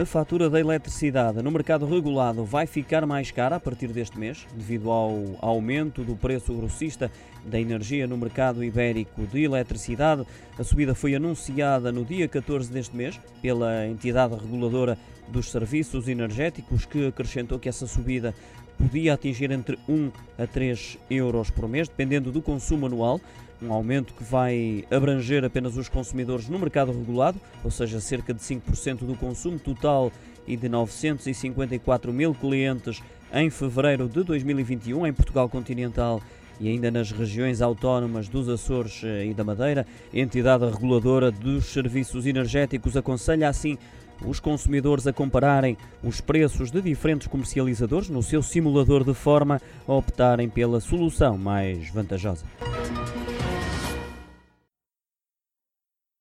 A fatura da eletricidade no mercado regulado vai ficar mais cara a partir deste mês, devido ao aumento do preço grossista da energia no mercado ibérico de eletricidade. A subida foi anunciada no dia 14 deste mês pela entidade reguladora dos serviços energéticos, que acrescentou que essa subida podia atingir entre 1 a 3 euros por mês, dependendo do consumo anual um aumento que vai abranger apenas os consumidores no mercado regulado, ou seja, cerca de 5% do consumo total e de 954 mil clientes em fevereiro de 2021 em Portugal continental e ainda nas regiões autónomas dos Açores eh, e da Madeira. A entidade reguladora dos serviços energéticos aconselha assim os consumidores a compararem os preços de diferentes comercializadores no seu simulador de forma a optarem pela solução mais vantajosa.